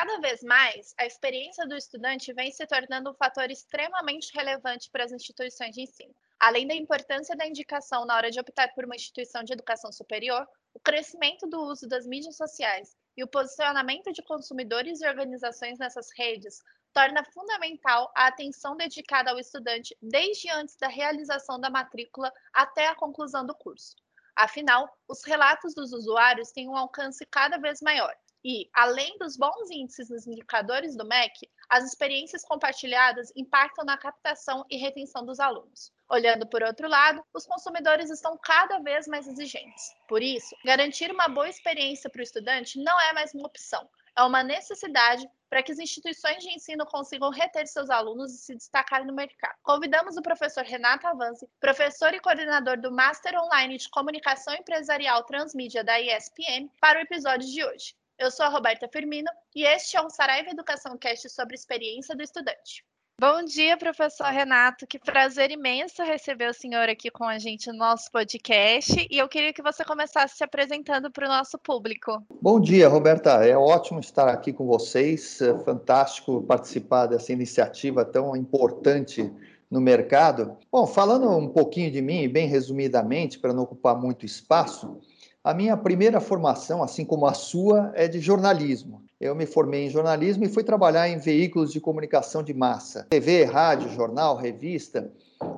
cada vez mais, a experiência do estudante vem se tornando um fator extremamente relevante para as instituições de ensino. Além da importância da indicação na hora de optar por uma instituição de educação superior, o crescimento do uso das mídias sociais e o posicionamento de consumidores e organizações nessas redes torna fundamental a atenção dedicada ao estudante desde antes da realização da matrícula até a conclusão do curso. Afinal, os relatos dos usuários têm um alcance cada vez maior e, além dos bons índices nos indicadores do MEC, as experiências compartilhadas impactam na captação e retenção dos alunos. Olhando por outro lado, os consumidores estão cada vez mais exigentes. Por isso, garantir uma boa experiência para o estudante não é mais uma opção, é uma necessidade para que as instituições de ensino consigam reter seus alunos e se destacar no mercado. Convidamos o professor Renato Avanzi, professor e coordenador do Master Online de Comunicação Empresarial Transmídia da ESPM, para o episódio de hoje. Eu sou a Roberta Firmino e este é o Saraiva Educação Cast sobre experiência do estudante. Bom dia, professor Renato. Que prazer imenso receber o senhor aqui com a gente no nosso podcast. E eu queria que você começasse se apresentando para o nosso público. Bom dia, Roberta. É ótimo estar aqui com vocês. É fantástico participar dessa iniciativa tão importante no mercado. Bom, falando um pouquinho de mim, bem resumidamente, para não ocupar muito espaço, a minha primeira formação, assim como a sua, é de jornalismo. Eu me formei em jornalismo e fui trabalhar em veículos de comunicação de massa, TV, rádio, jornal, revista.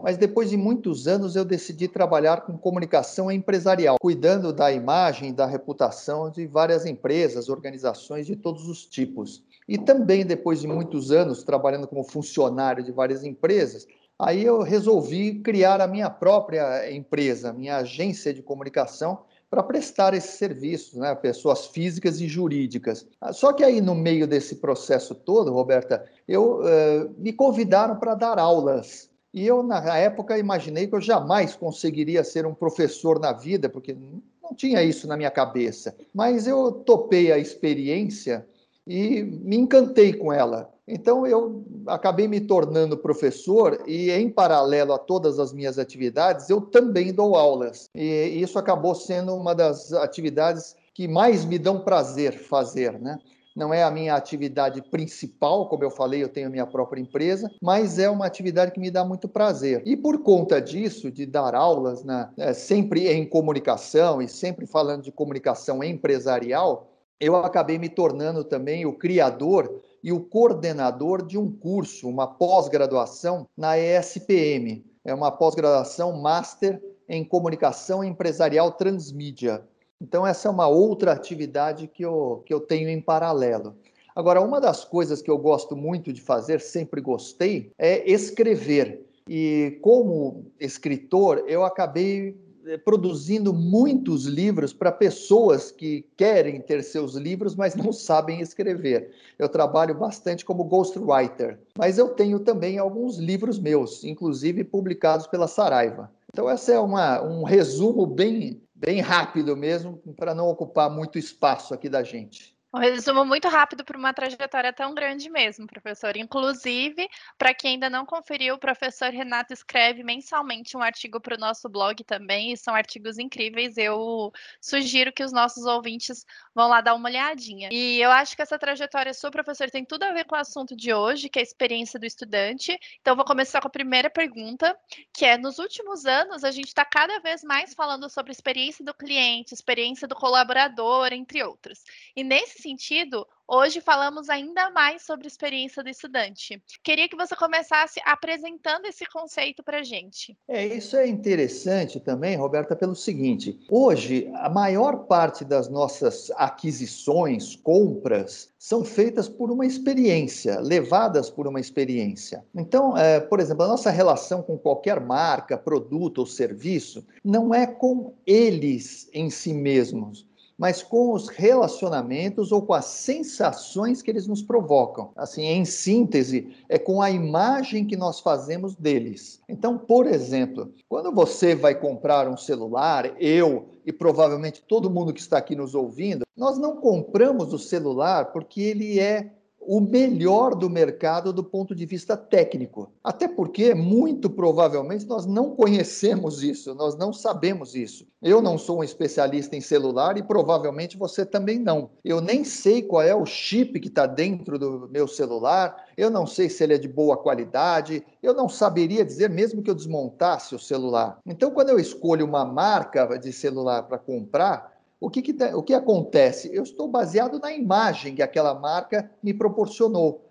Mas depois de muitos anos eu decidi trabalhar com comunicação empresarial, cuidando da imagem e da reputação de várias empresas, organizações de todos os tipos. E também depois de muitos anos trabalhando como funcionário de várias empresas, aí eu resolvi criar a minha própria empresa, minha agência de comunicação para prestar esses serviços, né? pessoas físicas e jurídicas. Ah, só que aí, no meio desse processo todo, Roberta, eu uh, me convidaram para dar aulas. E eu, na época, imaginei que eu jamais conseguiria ser um professor na vida, porque não tinha isso na minha cabeça. Mas eu topei a experiência e me encantei com ela. Então, eu acabei me tornando professor e, em paralelo a todas as minhas atividades, eu também dou aulas. E isso acabou sendo uma das atividades que mais me dão prazer fazer, né? Não é a minha atividade principal, como eu falei, eu tenho minha própria empresa, mas é uma atividade que me dá muito prazer. E por conta disso, de dar aulas, né, é, sempre em comunicação e sempre falando de comunicação empresarial, eu acabei me tornando também o criador e o coordenador de um curso, uma pós-graduação na ESPM. É uma pós-graduação Master em Comunicação Empresarial Transmídia. Então, essa é uma outra atividade que eu, que eu tenho em paralelo. Agora, uma das coisas que eu gosto muito de fazer, sempre gostei, é escrever. E como escritor, eu acabei produzindo muitos livros para pessoas que querem ter seus livros, mas não sabem escrever. Eu trabalho bastante como ghostwriter, mas eu tenho também alguns livros meus, inclusive publicados pela Saraiva. Então, esse é uma, um resumo bem, bem rápido mesmo, para não ocupar muito espaço aqui da gente. Um resumo muito rápido para uma trajetória tão grande mesmo, professor. Inclusive, para quem ainda não conferiu, o professor Renato escreve mensalmente um artigo para o nosso blog também, e são artigos incríveis. Eu sugiro que os nossos ouvintes vão lá dar uma olhadinha. E eu acho que essa trajetória sua, professor, tem tudo a ver com o assunto de hoje, que é a experiência do estudante. Então, vou começar com a primeira pergunta, que é: nos últimos anos, a gente está cada vez mais falando sobre experiência do cliente, experiência do colaborador, entre outros. E nesse sentido, hoje falamos ainda mais sobre a experiência do estudante. Queria que você começasse apresentando esse conceito para a gente. É, isso é interessante também, Roberta, pelo seguinte: hoje, a maior parte das nossas aquisições, compras, são feitas por uma experiência, levadas por uma experiência. Então, é, por exemplo, a nossa relação com qualquer marca, produto ou serviço não é com eles em si mesmos mas com os relacionamentos ou com as sensações que eles nos provocam. Assim, em síntese, é com a imagem que nós fazemos deles. Então, por exemplo, quando você vai comprar um celular, eu e provavelmente todo mundo que está aqui nos ouvindo, nós não compramos o celular porque ele é o melhor do mercado do ponto de vista técnico. Até porque, muito provavelmente, nós não conhecemos isso, nós não sabemos isso. Eu não sou um especialista em celular e provavelmente você também não. Eu nem sei qual é o chip que está dentro do meu celular, eu não sei se ele é de boa qualidade, eu não saberia dizer mesmo que eu desmontasse o celular. Então, quando eu escolho uma marca de celular para comprar, o que, que, o que acontece? Eu estou baseado na imagem que aquela marca me proporcionou,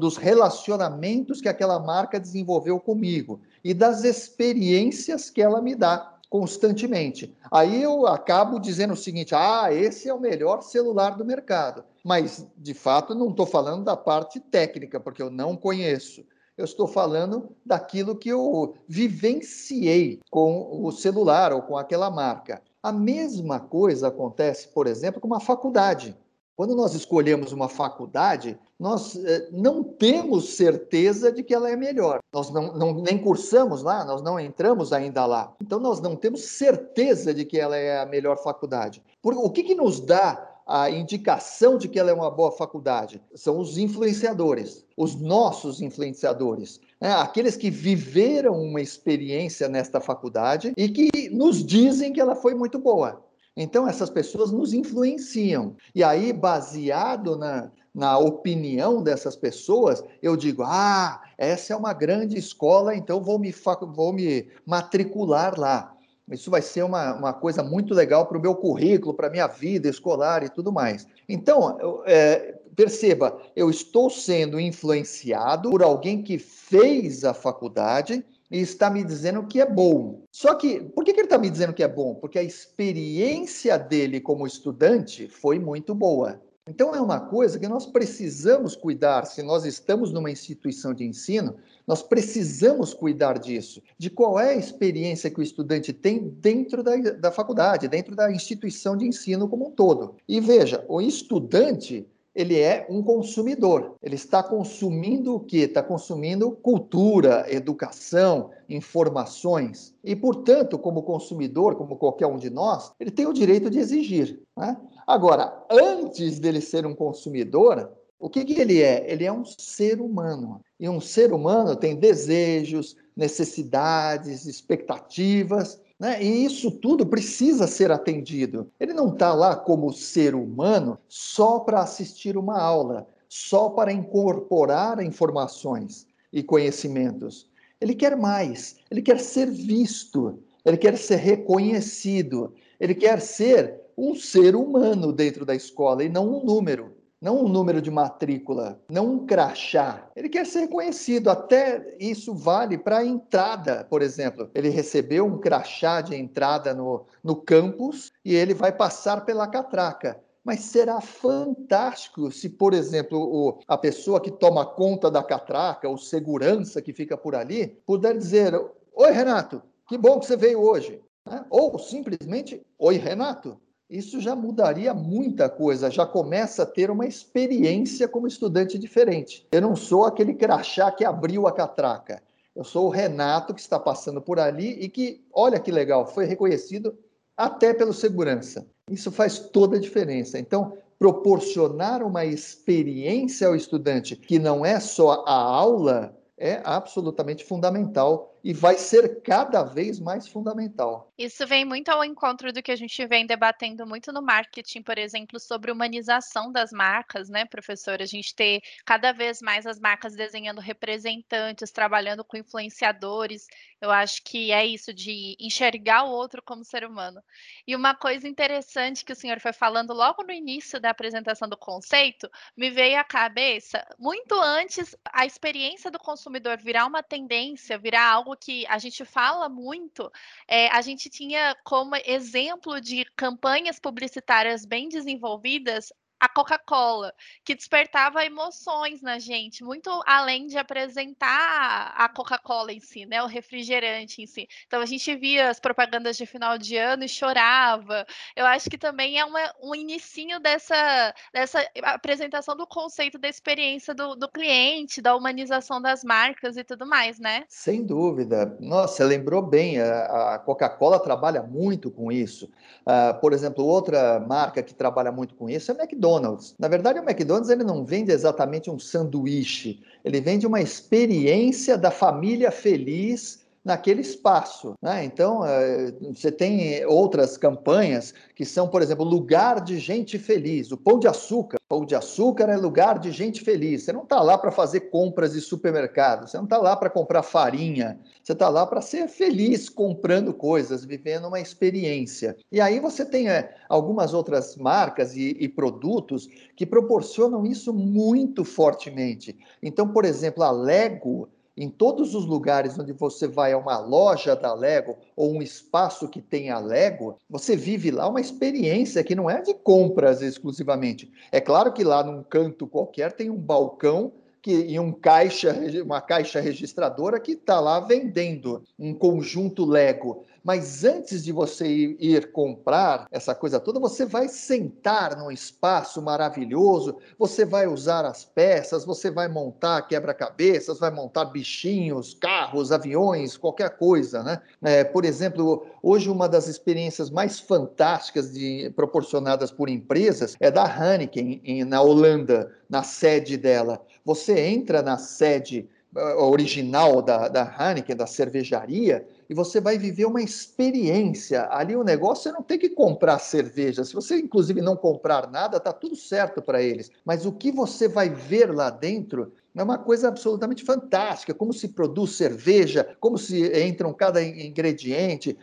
dos relacionamentos que aquela marca desenvolveu comigo e das experiências que ela me dá constantemente. Aí eu acabo dizendo o seguinte: ah, esse é o melhor celular do mercado. Mas, de fato, não estou falando da parte técnica, porque eu não conheço. Eu estou falando daquilo que eu vivenciei com o celular ou com aquela marca. A mesma coisa acontece, por exemplo, com uma faculdade. Quando nós escolhemos uma faculdade, nós eh, não temos certeza de que ela é melhor. Nós não, não, nem cursamos lá, nós não entramos ainda lá. Então, nós não temos certeza de que ela é a melhor faculdade. Por, o que, que nos dá a indicação de que ela é uma boa faculdade? São os influenciadores, os nossos influenciadores, né? aqueles que viveram uma experiência nesta faculdade e que nos dizem que ela foi muito boa. Então, essas pessoas nos influenciam. E aí, baseado na, na opinião dessas pessoas, eu digo: ah, essa é uma grande escola, então vou me, vou me matricular lá. Isso vai ser uma, uma coisa muito legal para o meu currículo, para a minha vida escolar e tudo mais. Então, é, perceba, eu estou sendo influenciado por alguém que fez a faculdade e está me dizendo que é bom. Só que, por que, que ele está me dizendo que é bom? Porque a experiência dele como estudante foi muito boa. Então, é uma coisa que nós precisamos cuidar. Se nós estamos numa instituição de ensino, nós precisamos cuidar disso, de qual é a experiência que o estudante tem dentro da, da faculdade, dentro da instituição de ensino como um todo. E veja, o estudante ele é um consumidor. Ele está consumindo o quê? Está consumindo cultura, educação, informações. E, portanto, como consumidor, como qualquer um de nós, ele tem o direito de exigir. Né? Agora, antes dele ser um consumidor, o que, que ele é? Ele é um ser humano. E um ser humano tem desejos, necessidades, expectativas, né? E isso tudo precisa ser atendido. Ele não está lá como ser humano só para assistir uma aula, só para incorporar informações e conhecimentos. Ele quer mais, ele quer ser visto, ele quer ser reconhecido, ele quer ser um ser humano dentro da escola e não um número, não um número de matrícula, não um crachá. Ele quer ser reconhecido. Até isso vale para a entrada, por exemplo. Ele recebeu um crachá de entrada no, no campus e ele vai passar pela catraca. Mas será fantástico se, por exemplo, o, a pessoa que toma conta da catraca, o segurança que fica por ali, puder dizer: Oi, Renato, que bom que você veio hoje. Né? Ou simplesmente: Oi, Renato, isso já mudaria muita coisa, já começa a ter uma experiência como estudante diferente. Eu não sou aquele crachá que abriu a catraca. Eu sou o Renato que está passando por ali e que, olha que legal, foi reconhecido até pelo segurança. Isso faz toda a diferença. Então, proporcionar uma experiência ao estudante que não é só a aula é absolutamente fundamental e vai ser cada vez mais fundamental. Isso vem muito ao encontro do que a gente vem debatendo muito no marketing, por exemplo, sobre humanização das marcas, né, professor? A gente ter cada vez mais as marcas desenhando representantes, trabalhando com influenciadores. Eu acho que é isso de enxergar o outro como ser humano. E uma coisa interessante que o senhor foi falando logo no início da apresentação do conceito, me veio à cabeça, muito antes a experiência do consumidor virar uma tendência, virar algo que a gente fala muito, é, a gente tinha como exemplo de campanhas publicitárias bem desenvolvidas a Coca-Cola, que despertava emoções na gente, muito além de apresentar a Coca-Cola em si, né, o refrigerante em si. Então a gente via as propagandas de final de ano e chorava. Eu acho que também é uma, um inicinho dessa, dessa apresentação do conceito da experiência do, do cliente, da humanização das marcas e tudo mais, né? Sem dúvida. Nossa, lembrou bem, a, Coca-Cola trabalha muito com isso. Uh, por exemplo, outra marca que trabalha muito com isso é a McDonald's McDonald's. Na verdade, o McDonald's ele não vende exatamente um sanduíche, ele vende uma experiência da família feliz naquele espaço. Né? Então, é, você tem outras campanhas que são, por exemplo, lugar de gente feliz. O pão de açúcar. Pão de açúcar é lugar de gente feliz. Você não está lá para fazer compras de supermercado, você não está lá para comprar farinha, você está lá para ser feliz comprando coisas, vivendo uma experiência. E aí você tem é, algumas outras marcas e, e produtos que proporcionam isso muito fortemente. Então, por exemplo, a Lego em todos os lugares onde você vai a uma loja da Lego ou um espaço que tem a Lego, você vive lá uma experiência que não é de compras exclusivamente. É claro que lá num canto qualquer tem um balcão que, e um caixa, uma caixa registradora que está lá vendendo um conjunto Lego. Mas antes de você ir, comprar essa coisa toda, você vai sentar num espaço maravilhoso, você vai usar as peças, você vai montar quebra-cabeças, vai montar bichinhos, carros, aviões, qualquer coisa, né? É, por exemplo, hoje uma das experiências mais fantásticas de, proporcionadas por empresas é da Heineken em, na Holanda, na sede dela. Você entra na sede uh, original da, da Heineken, da cervejaria, e você vai viver uma experiência. Ali o negócio é não ter que comprar cerveja. Se você, inclusive, não comprar nada, tá tudo certo para eles. Mas o que você vai ver lá dentro é uma coisa absolutamente fantástica. Como se produz cerveja, como se entram cada ingrediente,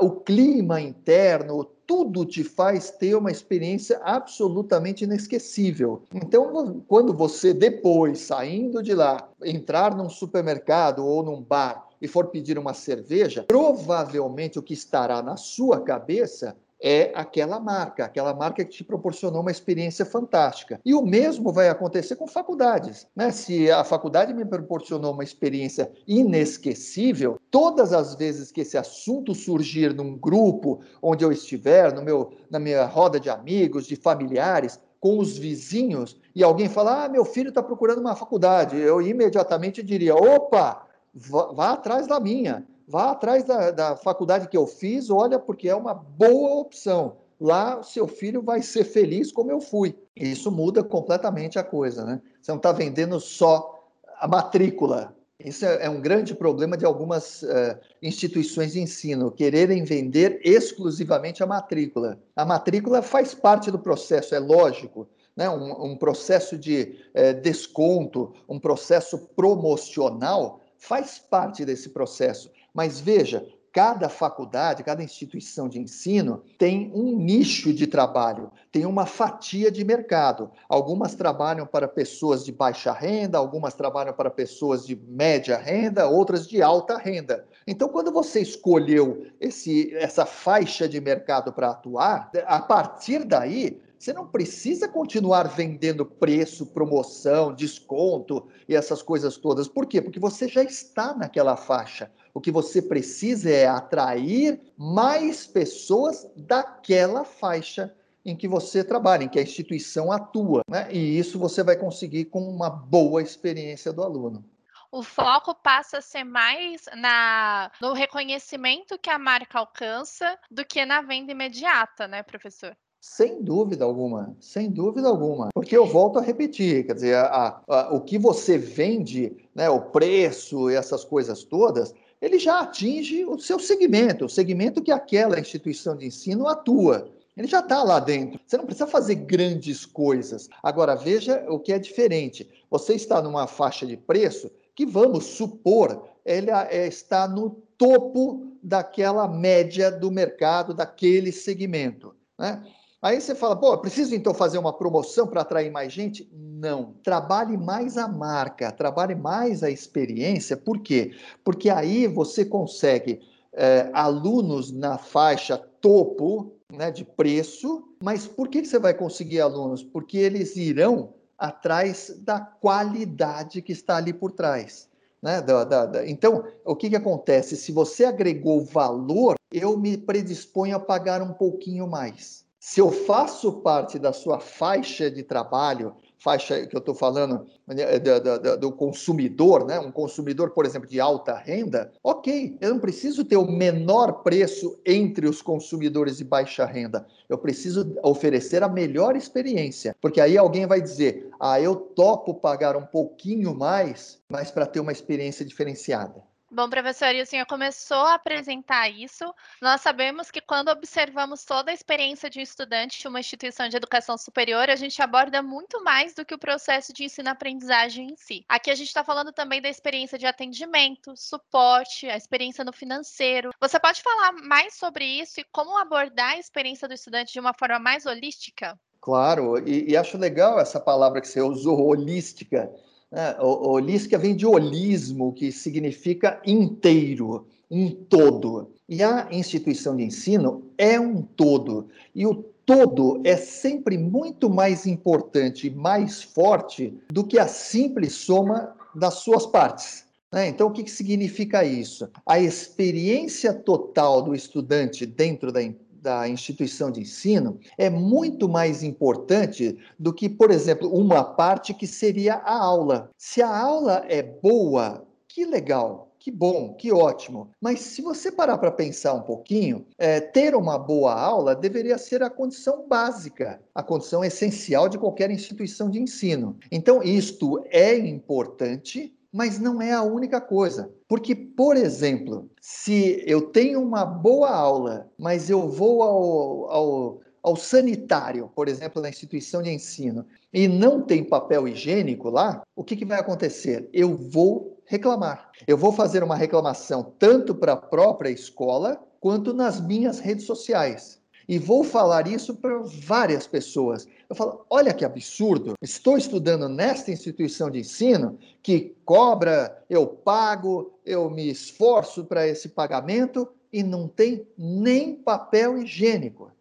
o clima interno, tudo te faz ter uma experiência absolutamente inesquecível. Então, quando você depois, saindo de lá, entrar num supermercado ou num bar e for pedir uma cerveja, provavelmente o que estará na sua cabeça é aquela marca, aquela marca que te proporcionou uma experiência fantástica. E o mesmo vai acontecer com faculdades. Né? Se a faculdade me proporcionou uma experiência inesquecível, todas as vezes que esse assunto surgir num grupo onde eu estiver, no meu, na minha roda de amigos, de familiares, com os vizinhos, e alguém falar, ah, meu filho está procurando uma faculdade, eu imediatamente diria, opa, vá, vá atrás da minha, vá atrás da, da faculdade que eu fiz, olha, porque é uma boa opção. Lá, seu filho vai ser feliz como eu fui. Isso muda completamente a coisa, né? Você não está vendendo só a matrícula. Isso é, é um grande problema de algumas uh, instituições de ensino, quererem vender exclusivamente a matrícula. A matrícula faz parte do processo, é lógico, né, um, um, processo de eh, desconto, um processo promocional, faz parte desse processo. Mas veja, cada faculdade, cada instituição de ensino tem um nicho de trabalho, tem uma fatia de mercado. Algumas trabalham para pessoas de baixa renda, algumas trabalham para pessoas de média renda, outras de alta renda. Então, quando você escolheu esse, essa faixa de mercado para atuar, a partir daí você não precisa continuar vendendo preço, promoção, desconto e essas coisas todas. Por quê? Porque você já está naquela faixa. O que você precisa é atrair mais pessoas daquela faixa em que você trabalha, em que a instituição atua. Né? E isso você vai conseguir com uma boa experiência do aluno o foco passa a ser mais na, no reconhecimento que a marca alcança do que na venda imediata, né, professor? Sem dúvida alguma, sem dúvida alguma. Porque eu volto a repetir, quer dizer, a, a, o que você vende, né, o preço e essas coisas todas, ele já atinge o seu segmento, o segmento que aquela instituição de ensino atua. Ele já está lá dentro. Você não precisa fazer grandes coisas. Agora, veja o que é diferente. Você está numa faixa de preço que, vamos supor, ele é, está no topo daquela média do mercado, daquele segmento. Né? Aí você fala, pô, preciso então fazer uma promoção para atrair mais gente? Não. Trabalhe mais a marca, trabalhe mais a experiência. Por quê? Porque aí você consegue é, alunos na faixa topo né, de preço, mas por que você vai conseguir alunos? Porque eles irão atrás da qualidade que está ali por trás. Né? Da, da, da. Então, o que, que acontece? Se você agregou valor, eu me predisponho a pagar um pouquinho mais. Se eu faço parte da sua faixa de trabalho, faixa que eu estou falando né, do, do, do, consumidor, né? um consumidor, por exemplo, de alta renda, ok, eu não preciso ter o menor preço entre os consumidores de baixa renda. Eu preciso oferecer a melhor experiência, porque aí alguém vai dizer: ah, eu topo pagar um pouquinho mais, mas para ter uma experiência diferenciada. Bom, professor, e o senhor começou a apresentar isso. Nós sabemos que quando observamos toda a experiência de um estudante de uma instituição de educação superior, a gente aborda muito mais do que o processo de ensino-aprendizagem em si. Aqui a gente está falando também da experiência de atendimento, suporte, a experiência no financeiro. Você pode falar mais sobre isso e como abordar a experiência do estudante de uma forma mais holística? Claro, e, e acho legal essa palavra que você usou, holística é, holística vem de holismo, que significa inteiro, um todo. E a instituição de ensino é um todo. E o todo é sempre muito mais importante mais forte do que a simples soma das suas partes. Né? Então, o que significa isso? A experiência total do estudante dentro da, da instituição de ensino é muito mais importante do que, por exemplo, uma parte que seria a aula. Se a aula é boa, que legal, que bom, que ótimo. Mas se você parar para pensar um pouquinho, é, ter uma boa aula deveria ser a condição básica, a condição essencial de qualquer instituição de ensino. Então, isto é importante, mas não é a única coisa. Porque, por exemplo, se eu tenho uma boa aula, mas eu vou ao, ao, ao sanitário, por exemplo, na instituição de ensino, e não tem papel higiênico lá, o que, que vai acontecer? Eu vou reclamar. Eu vou fazer uma reclamação tanto para a própria escola quanto nas minhas redes sociais. E vou falar isso para várias pessoas. Eu falo: olha que absurdo, estou estudando nesta instituição de ensino que cobra, eu pago, eu me esforço para esse pagamento e não tem nem papel higiênico.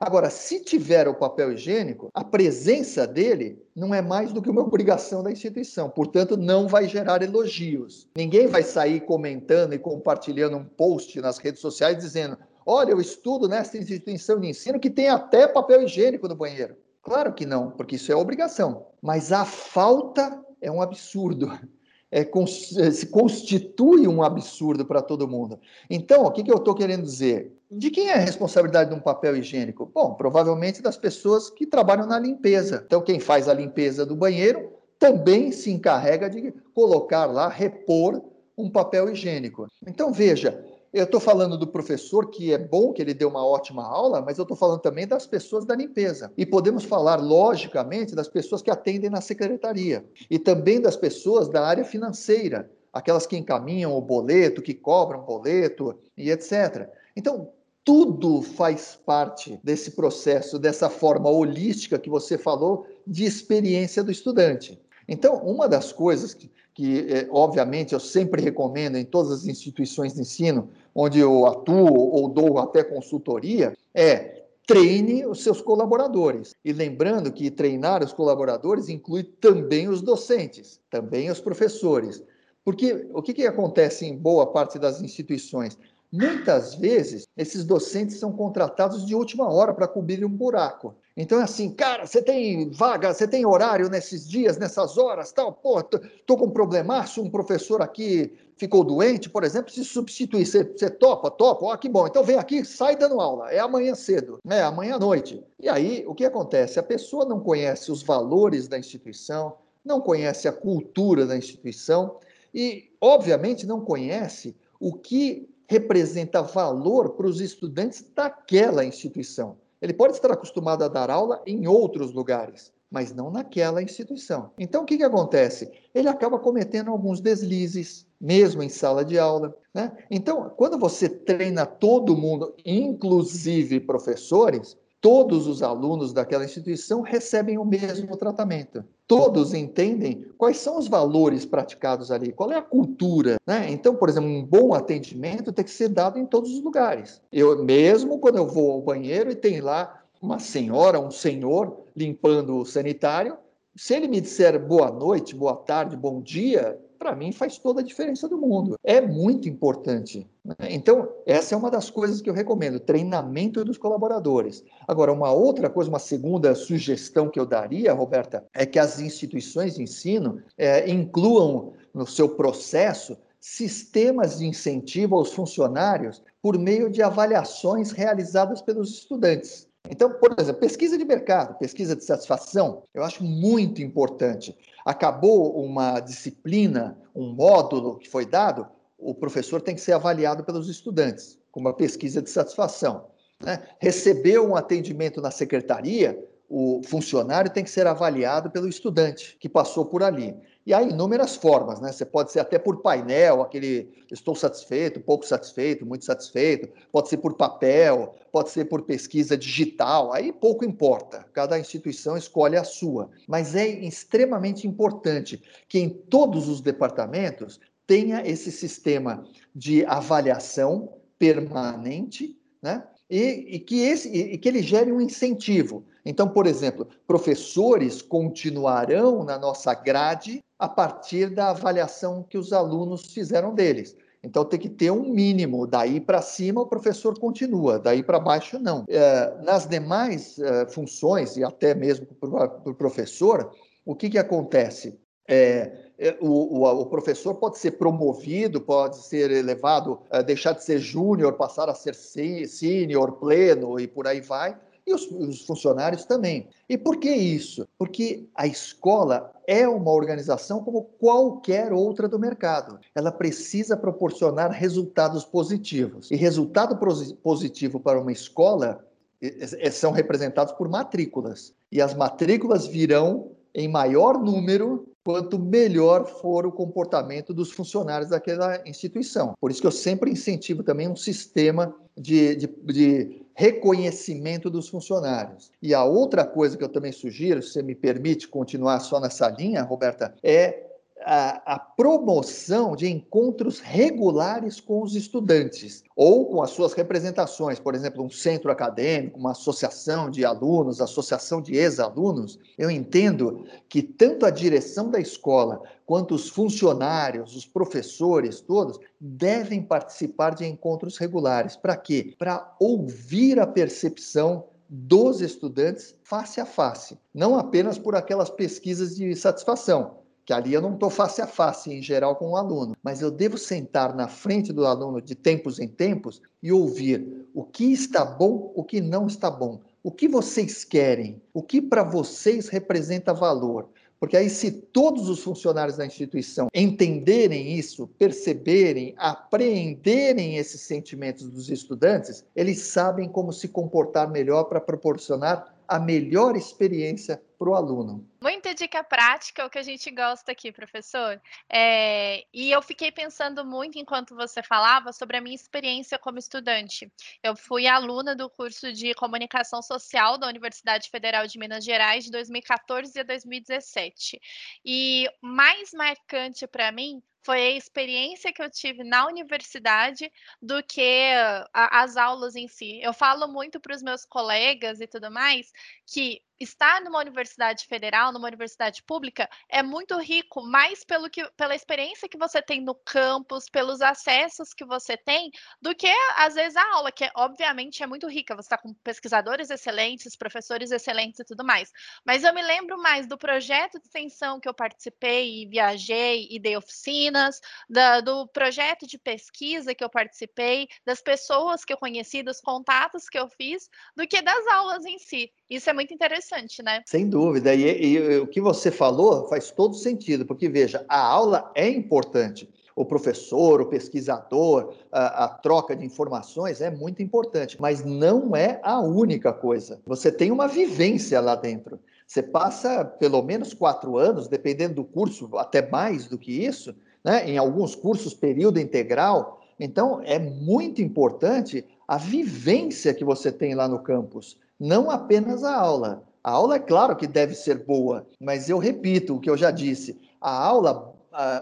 Agora, se tiver o papel higiênico, a presença dele não é mais do que uma obrigação da instituição, portanto, não vai gerar elogios. Ninguém vai sair comentando e compartilhando um post nas redes sociais dizendo: Olha, eu estudo nessa instituição de ensino que tem até papel higiênico no banheiro. Claro que não, porque isso é obrigação. Mas a falta é um absurdo. É, se constitui um absurdo para todo mundo. Então, o que, que eu estou querendo dizer? De quem é a responsabilidade de um papel higiênico? Bom, provavelmente das pessoas que trabalham na limpeza. Então, quem faz a limpeza do banheiro também se encarrega de colocar lá, repor um papel higiênico. Então, veja, eu estou falando do professor, que é bom que ele deu uma ótima aula, mas eu estou falando também das pessoas da limpeza. E podemos falar, logicamente, das pessoas que atendem na secretaria. E também das pessoas da área financeira, aquelas que encaminham o boleto, que cobram boleto e etc. Então, tudo faz parte desse processo, dessa forma holística que você falou de experiência do estudante. Então, uma das coisas que, que é, obviamente, eu sempre recomendo em todas as instituições de ensino onde eu atuo ou dou até consultoria, é treine os seus colaboradores. E lembrando que treinar os colaboradores inclui também os docentes, também os professores. Porque o que, que acontece em boa parte das instituições? Muitas vezes, esses docentes são contratados de última hora para cobrir um buraco. Então é assim, cara, você tem vaga, você tem horário nesses dias, nessas horas, tal, pô, tô, tô com um problemaço, um professor aqui ficou doente, por exemplo, se substituir, você, você topa, topa, ó, que bom, então vem aqui, sai dando aula, é amanhã cedo, né, amanhã à noite. E aí, o que acontece? A pessoa não conhece os valores da instituição, não conhece a cultura da instituição e, obviamente, não conhece o que representa valor para os estudantes daquela instituição. Ele pode estar acostumado a dar aula em outros lugares, mas não naquela instituição. Então, o que, que acontece? Ele acaba cometendo alguns deslizes, mesmo em sala de aula. Né? Então, quando você treina todo mundo, inclusive professores, todos os alunos daquela instituição recebem o mesmo tratamento. Todos entendem quais são os valores praticados ali, qual é a cultura. Né? Então, por exemplo, um bom atendimento tem que ser dado em todos os lugares. Eu mesmo, quando eu vou ao banheiro e tem lá uma senhora, um senhor limpando o sanitário, se ele me disser boa noite, boa tarde, bom dia, para mim faz toda a diferença do mundo. É muito importante. Né? Então, essa é uma das coisas que eu recomendo: treinamento dos colaboradores. Agora, uma outra coisa, uma segunda sugestão que eu daria, Roberta, é que as instituições de ensino é, incluam no seu processo sistemas de incentivo aos funcionários por meio de avaliações realizadas pelos estudantes. Então, por exemplo, pesquisa de mercado, pesquisa de satisfação, eu acho muito importante. Acabou uma disciplina, um módulo que foi dado, o professor tem que ser avaliado pelos estudantes, com uma pesquisa de satisfação. Né? Recebeu um atendimento na secretaria, o funcionário tem que ser avaliado pelo estudante que passou por ali. E há inúmeras formas, né? Você pode ser até por painel, aquele estou satisfeito, pouco satisfeito, muito satisfeito, pode ser por papel, pode ser por pesquisa digital, aí pouco importa, cada instituição escolhe a sua. Mas é extremamente importante que em todos os departamentos tenha esse sistema de avaliação permanente, né? E, e que, esse, e que ele gere um incentivo. Então, por exemplo, professores continuarão na nossa grade a partir da avaliação que os alunos fizeram deles. Então tem que ter um mínimo, daí para cima o professor continua, daí para baixo não. É, nas demais é, funções, e até mesmo para o professor, o que, que acontece? É, é, o, o, o, professor pode ser promovido, pode ser elevado, é, deixar de ser júnior, passar a ser sênior, pleno e por aí vai, e os, os, funcionários também. E por que isso? Porque a escola é uma organização como qualquer outra do mercado. Ela precisa proporcionar resultados positivos. E resultado positivo para uma escola são representados por matrículas. E as matrículas virão em maior número quanto melhor for o comportamento dos funcionários daquela instituição. Por isso que eu sempre incentivo também um sistema de, de, de reconhecimento dos funcionários. E a outra coisa que eu também sugiro, se você me permite continuar só nessa linha, Roberta, é a, a, promoção de encontros regulares com os estudantes ou com as suas representações, por exemplo, um centro acadêmico, uma associação de alunos, associação de ex-alunos. Eu entendo que tanto a direção da escola quanto os funcionários, os professores, todos devem participar de encontros regulares. Para quê? Para ouvir a percepção dos estudantes face a face, não apenas por aquelas pesquisas de satisfação que ali eu não estou face a face, em geral, com o aluno, mas eu devo sentar na frente do aluno de tempos em tempos e ouvir o que está bom, o que não está bom, o que vocês querem, o que para vocês representa valor. Porque aí, se todos os funcionários da instituição entenderem isso, perceberem, apreenderem esses sentimentos dos estudantes, eles sabem como se comportar melhor para proporcionar a melhor experiência para o aluno. Muita dica prática, o que a gente gosta aqui, professor. É, e eu fiquei pensando muito enquanto você falava sobre a minha experiência como estudante. Eu fui aluna do curso de Comunicação Social da Universidade Federal de Minas Gerais de 2014 a 2017. E mais marcante para mim foi a experiência que eu tive na universidade do que a, as aulas em si. Eu falo muito para os meus colegas e tudo mais que estar numa universidade federal, numa universidade pública, é muito rico, mais pelo que, pela experiência que você tem no campus, pelos acessos que você tem, do que às vezes a aula, que obviamente é muito rica. Você está com pesquisadores excelentes, professores excelentes e tudo mais. Mas eu me lembro mais do projeto de extensão que eu participei e viajei e dei da, do projeto de pesquisa que eu participei, das pessoas que eu conheci, dos contatos que eu fiz, do que das aulas em si. Isso é muito interessante, né? Sem dúvida. E, e, e, o que você falou faz todo sentido, porque veja, a aula é importante. O professor, o pesquisador, a, a troca de informações é muito importante, mas não é a única coisa. Você tem uma vivência lá dentro. Você passa pelo menos quatro anos, dependendo do curso, até mais do que isso, né? em alguns cursos, período integral. Então, é muito importante a vivência que você tem lá no campus não apenas a aula. A aula é claro que deve ser boa, mas eu repito o que eu já disse: a aula,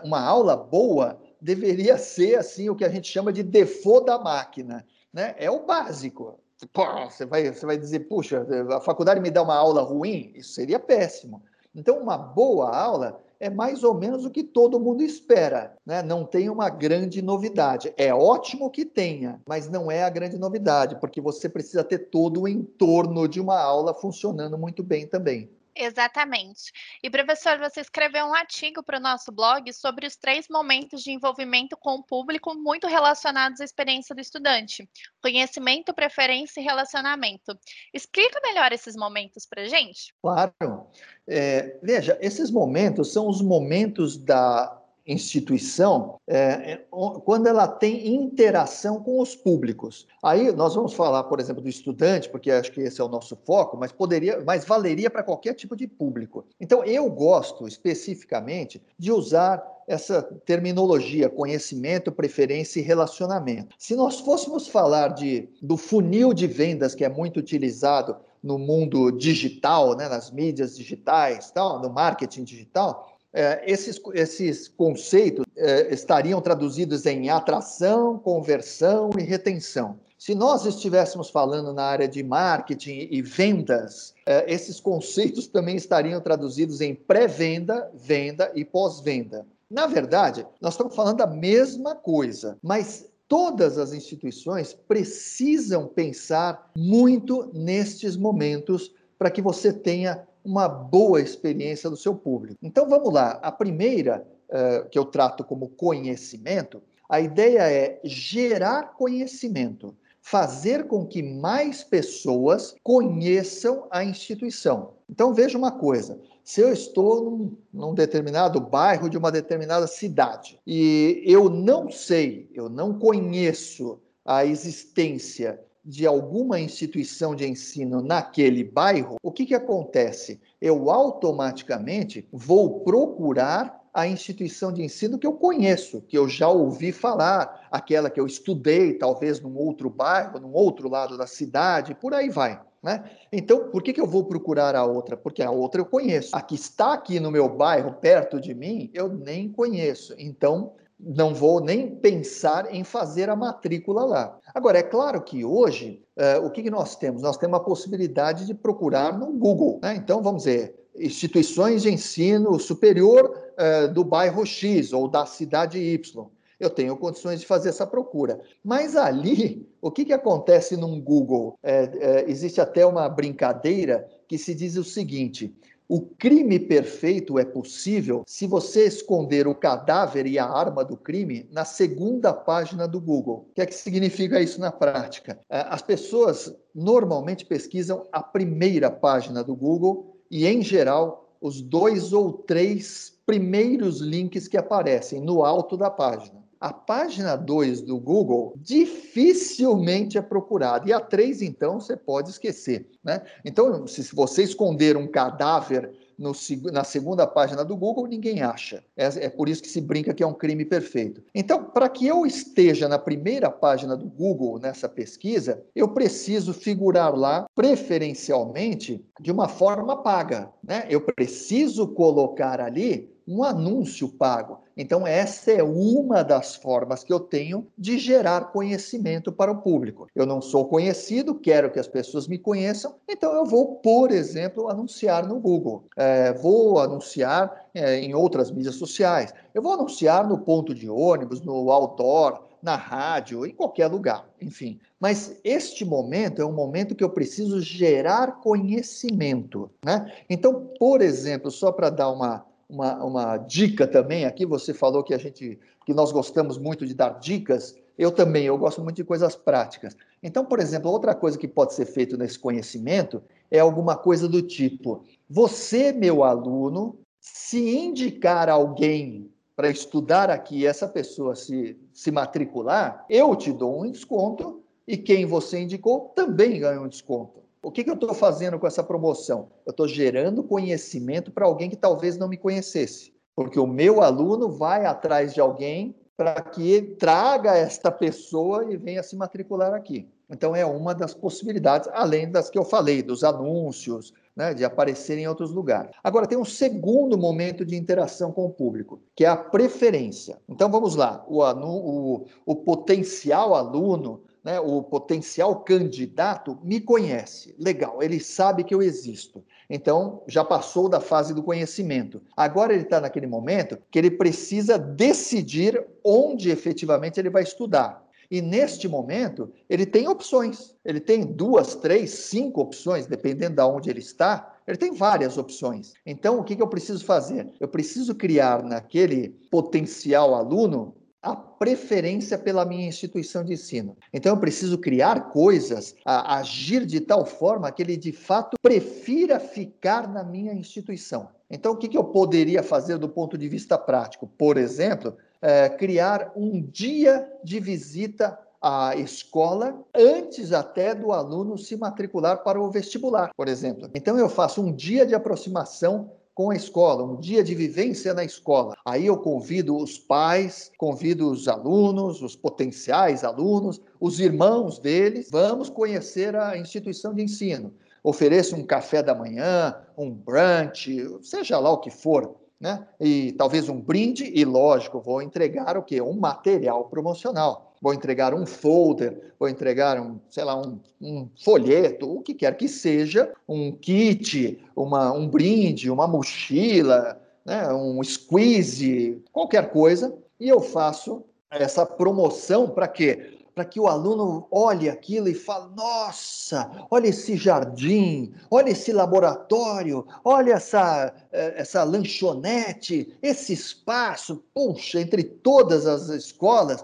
uma aula boa deveria ser assim o que a gente chama de default da máquina, né? É o básico. Pô, você vai, você vai dizer, puxa, a faculdade me dá uma aula ruim? Isso seria péssimo. Então, uma boa aula é mais ou menos o que todo mundo espera, né? Não tem uma grande novidade. É ótimo que tenha, mas não é a grande novidade, porque você precisa ter todo o entorno de uma aula funcionando muito bem também. Exatamente. E professor, você escreveu um artigo para o nosso blog sobre os três momentos de envolvimento com o público muito relacionados à experiência do estudante: conhecimento, preferência e relacionamento. Explica melhor esses momentos para gente? Claro. É, veja, esses momentos são os momentos da instituição é, é quando ela tem interação com os públicos. Aí nós vamos falar, por exemplo, do estudante, porque acho que esse é o nosso foco, mas poderia, mas valeria para qualquer tipo de público. Então eu gosto especificamente de usar essa terminologia conhecimento, preferência e relacionamento. Se nós fôssemos falar de do funil de vendas que é muito utilizado no mundo digital, né, nas mídias digitais, tal, no marketing digital, é, esses, esses conceitos é, estariam traduzidos em atração, conversão e retenção. Se nós estivéssemos falando na área de marketing e vendas, é, esses conceitos também estariam traduzidos em pré-venda, venda e pós-venda. Na verdade, nós estamos falando da mesma coisa, mas todas as instituições precisam pensar muito nestes momentos para que você tenha uma boa experiência do seu público. Então vamos lá. A primeira, uh, que eu trato como conhecimento, a ideia é gerar conhecimento, fazer com que mais pessoas conheçam a instituição. Então veja uma coisa: se eu estou num, num, determinado bairro de uma determinada cidade e eu não sei, eu não conheço a existência de alguma instituição de ensino naquele bairro, o que, que acontece? Eu automaticamente vou procurar a instituição de ensino que eu conheço, que eu já ouvi falar, aquela que eu estudei, talvez num outro bairro, num outro lado da cidade, por aí vai. Né? Então, por que, que eu vou procurar a outra? Porque a outra eu conheço. A que está aqui no meu bairro, perto de mim, eu nem conheço. Então, não vou nem pensar em fazer a matrícula lá. Agora, é claro que hoje, uh, o que, que, nós temos? Nós temos a possibilidade de procurar no Google. Né? Então, vamos dizer, instituições de ensino superior uh, do bairro X ou da cidade Y. Eu tenho condições de fazer essa procura. Mas ali, o que, que acontece num Google? É, é, existe até uma brincadeira que se diz o seguinte: o crime perfeito é possível se você esconder o cadáver e a arma do crime na segunda página do Google. O que é que significa isso na prática? É, as pessoas normalmente pesquisam a primeira página do Google e, em geral, os dois ou três primeiros links que aparecem no alto da página. A página 2 do Google dificilmente é procurada. E a 3, então, você pode esquecer. Né? Então, se você esconder um cadáver no, na segunda página do Google, ninguém acha. É, é, por isso que se brinca que é um crime perfeito. Então, para que eu esteja na primeira página do Google nessa pesquisa, eu preciso figurar lá, preferencialmente, de uma forma paga. Né? Eu preciso colocar ali um anúncio pago. Então, essa é uma das formas que eu tenho de gerar conhecimento para o público. Eu não sou conhecido, quero que as pessoas me conheçam, então eu vou, por exemplo, anunciar no Google, é, vou anunciar é, em outras mídias sociais, eu vou anunciar no ponto de ônibus, no outdoor, na rádio, em qualquer lugar, enfim. Mas este momento é um momento que eu preciso gerar conhecimento, né? Então, por exemplo, só para dar uma uma, uma dica também aqui. Você falou que a gente que nós gostamos muito de dar dicas. Eu também, eu gosto muito de coisas práticas. Então, por exemplo, outra coisa que pode ser feito nesse conhecimento é alguma coisa do tipo: você, meu aluno, se indicar alguém para estudar aqui, essa pessoa se, se matricular, eu te dou um desconto e quem você indicou também ganha um desconto. O que, que eu estou fazendo com essa promoção? Eu estou gerando conhecimento para alguém que talvez não me conhecesse, porque o meu aluno vai atrás de alguém para que traga esta pessoa e venha se matricular aqui. Então, é uma das possibilidades, além das que eu falei, dos anúncios, né, de aparecer em outros lugares. Agora, tem um segundo momento de interação com o público, que é a preferência. Então, vamos lá. O, o, o potencial aluno né, o potencial candidato me conhece. Legal, ele sabe que eu existo. Então, já passou da fase do conhecimento. Agora ele está naquele momento que ele precisa decidir onde efetivamente ele vai estudar. E neste momento, ele tem opções. Ele tem duas, três, cinco opções, dependendo de onde ele está. Ele tem várias opções. Então, o que, que eu preciso fazer? Eu preciso criar naquele potencial aluno a preferência pela minha instituição de ensino. Então, eu preciso criar coisas, agir de tal forma que ele de fato prefira ficar na minha instituição. Então, o que, que eu poderia fazer do ponto de vista prático? Por exemplo, é, criar um dia de visita à escola antes até do aluno se matricular para o vestibular, por exemplo. Então, eu faço um dia de aproximação com a escola, um dia de vivência na escola. Aí eu convido os pais, convido os alunos, os potenciais alunos, os irmãos deles, vamos conhecer a instituição de ensino. Ofereço um café da manhã, um brunch, seja lá o que for, né? E talvez um brinde e lógico, vou entregar o quê? Um material promocional vou entregar um folder, vou entregar um, sei lá, um, um folheto, o que quer que seja, um kit, uma, um brinde, uma mochila, né, um squeeze, qualquer coisa, e eu faço essa promoção para quê? Para que o aluno olhe aquilo e fale: nossa, olha esse jardim, olha esse laboratório, olha essa, eh, essa lanchonete, esse espaço, puxa, entre todas as escolas,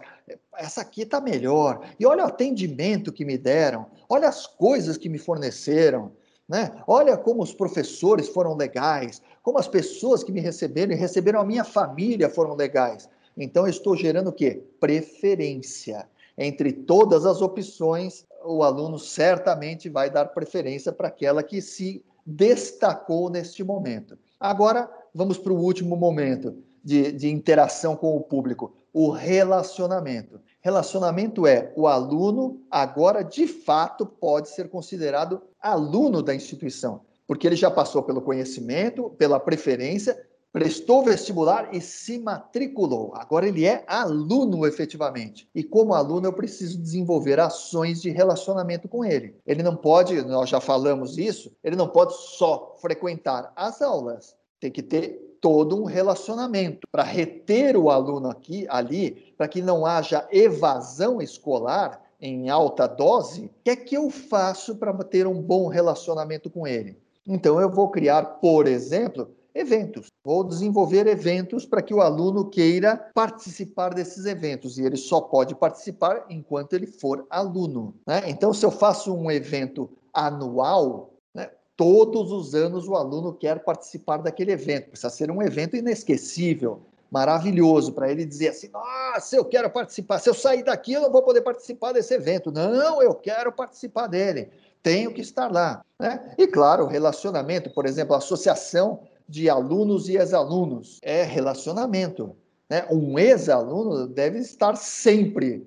essa aqui está melhor. E olha o atendimento que me deram, olha as coisas que me forneceram, né? Olha como os professores foram legais, como as pessoas que me receberam e receberam a minha família foram legais. Então eu estou gerando o quê? Preferência. Entre todas as opções, o aluno certamente vai dar preferência para aquela que se destacou neste momento. Agora, vamos para o último momento de, de interação com o público o relacionamento. Relacionamento é o aluno agora de fato pode ser considerado aluno da instituição, porque ele já passou pelo conhecimento, pela preferência, prestou vestibular e se matriculou. Agora ele é aluno efetivamente. E como aluno eu preciso desenvolver ações de relacionamento com ele. Ele não pode, nós já falamos isso, ele não pode só frequentar as aulas. Tem que ter todo um relacionamento para reter o aluno aqui, ali, para que não haja evasão escolar em alta dose. O que é que eu faço para ter um bom relacionamento com ele? Então, eu vou criar, por exemplo, eventos. Vou desenvolver eventos para que o aluno queira participar desses eventos e ele só pode participar enquanto ele for aluno. Né? Então, se eu faço um evento anual, todos os anos o aluno quer participar daquele evento. Precisa ser um evento inesquecível, maravilhoso, para ele dizer assim: nossa, eu quero participar. Se eu sair daqui, eu não vou poder participar desse evento. Não, eu quero participar dele. Tenho que estar lá. Né? E, claro, relacionamento, por exemplo, a associação de alunos e ex-alunos é relacionamento. Né? Um ex-aluno deve estar sempre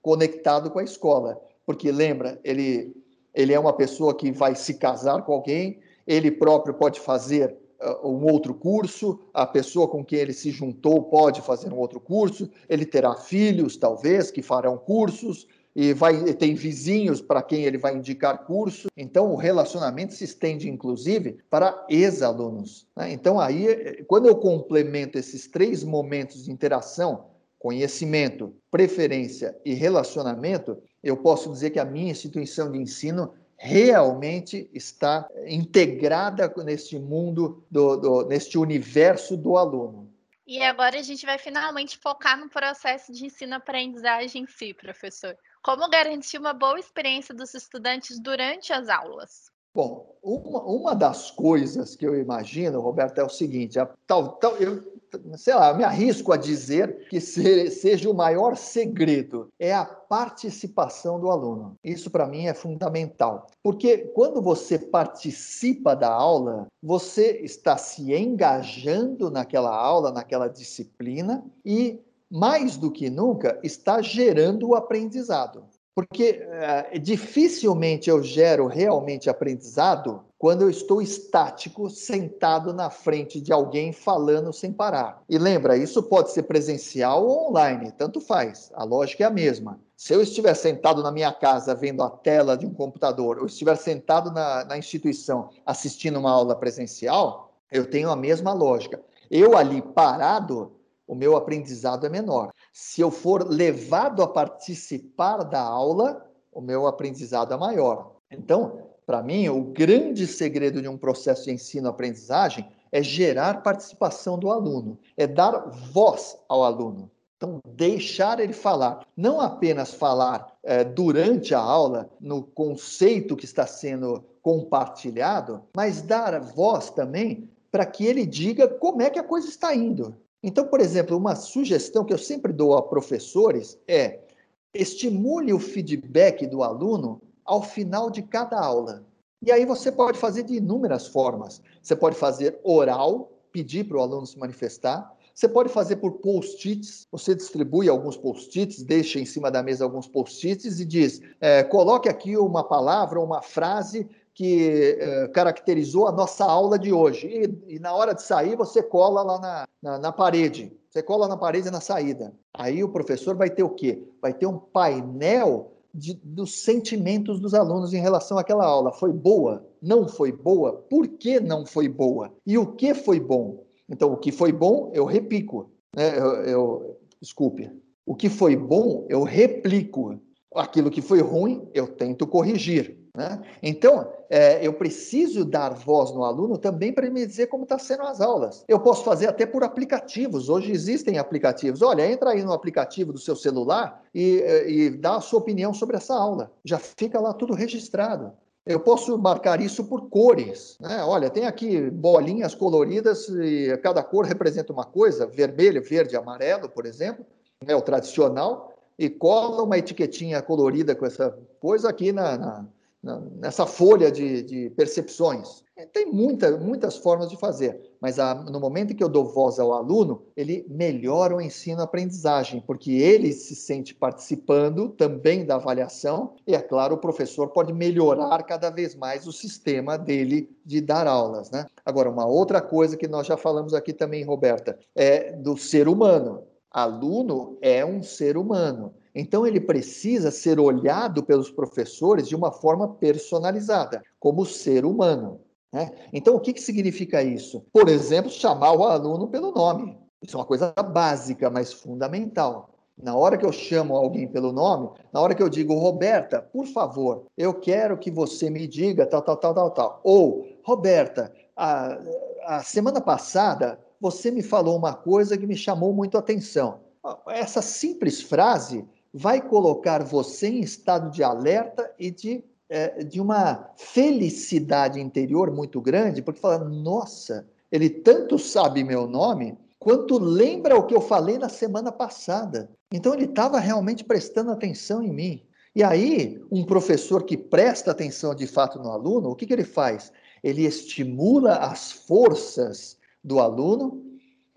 conectado com a escola, porque lembra, ele ele é uma pessoa que vai se casar com alguém, ele próprio pode fazer uh, um outro curso, a pessoa com quem ele se juntou pode fazer um outro curso, ele terá filhos, talvez, que farão cursos, e vai tem vizinhos para quem ele vai indicar curso. Então, o relacionamento se estende, inclusive, para ex-alunos. Né? Então, aí, quando eu complemento esses três momentos de interação, conhecimento, preferência e relacionamento, eu posso dizer que a minha instituição de ensino realmente está integrada neste mundo, do, do, neste universo do aluno. E agora a gente vai finalmente focar no processo de ensino-aprendizagem em si, professor. Como garantir uma boa experiência dos estudantes durante as aulas? Bom, uma, uma das coisas que eu imagino, Roberto, é o seguinte: a, tal, tal, eu sei lá, me arrisco a dizer que seja o maior segredo é a participação do aluno. Isso para mim é fundamental, porque quando você participa da aula, você está se engajando naquela aula, naquela disciplina e mais do que nunca está gerando o aprendizado. Porque é, dificilmente eu gero realmente aprendizado quando eu estou estático, sentado na frente de alguém falando sem parar. E lembra, isso pode ser presencial ou online, tanto faz, a lógica é a mesma. Se eu estiver sentado na minha casa vendo a tela de um computador, ou estiver sentado na, na instituição assistindo uma aula presencial, eu tenho a mesma lógica. Eu ali parado, o meu aprendizado é menor. Se eu for levado a participar da aula, o meu aprendizado é maior. Então, para mim, o grande segredo de um processo de ensino-aprendizagem é gerar participação do aluno, é dar voz ao aluno. Então, deixar ele falar, não apenas falar é, durante a aula, no conceito que está sendo compartilhado, mas dar voz também para que ele diga como é que a coisa está indo. Então, por exemplo, uma sugestão que eu sempre dou a professores é estimule o feedback do aluno ao final de cada aula. E aí você pode fazer de inúmeras formas. Você pode fazer oral, pedir para o aluno se manifestar. Você pode fazer por post-its. Você distribui alguns post-its, deixa em cima da mesa alguns post-its e diz: é, coloque aqui uma palavra, uma frase que é, caracterizou a nossa aula de hoje. E, e, na hora de sair, você cola lá na, na, na parede. Você cola na parede na saída. Aí o professor vai ter o quê? Vai ter um painel de, dos sentimentos dos alunos em relação àquela aula. Foi boa? Não foi boa? Por que não foi boa? E o que foi bom? Então, o que foi bom, eu repico. Né? Eu, eu, desculpe. O que foi bom, eu replico. Aquilo que foi ruim, eu tento corrigir. Né? Então, é, eu preciso dar voz no aluno também para ele me dizer como está sendo as aulas. Eu posso fazer até por aplicativos. Hoje existem aplicativos. Olha, entra aí no aplicativo do seu celular e, é, e dá a sua opinião sobre essa aula. Já fica lá tudo registrado. Eu posso marcar isso por cores. Né? Olha, tem aqui bolinhas coloridas e cada cor representa uma coisa: vermelho, verde, amarelo, por exemplo, é o tradicional. E cola uma etiquetinha colorida com essa coisa aqui na, na nessa folha de, de percepções. É, tem muita, muitas formas de fazer, mas a, no momento em que eu dou voz ao aluno, ele melhora o ensino-aprendizagem, porque ele se sente participando também da avaliação, e é claro, o professor pode melhorar cada vez mais o sistema dele de dar aulas. Né? Agora, uma outra coisa que nós já falamos aqui também, Roberta, é do ser humano. Aluno é um ser humano. Então, ele precisa ser olhado pelos professores de uma forma personalizada, como ser humano. Né? Então, o que, que significa isso? Por exemplo, chamar o aluno pelo nome. Isso é uma coisa básica, mas fundamental. Na hora que eu chamo alguém pelo nome, na hora que eu digo, Roberta, por favor, eu quero que você me diga tal, tal, tal, tal, tal. Ou, Roberta, a, a semana passada você me falou uma coisa que me chamou muito a atenção. Essa simples frase vai colocar você em estado de alerta e de, é, de uma felicidade interior muito grande, porque fala, nossa, ele tanto sabe meu nome, quanto lembra o que eu falei na semana passada. Então ele estava realmente prestando atenção em mim. E aí, um professor que presta atenção de fato no aluno, o que, que ele faz? Ele estimula as forças do aluno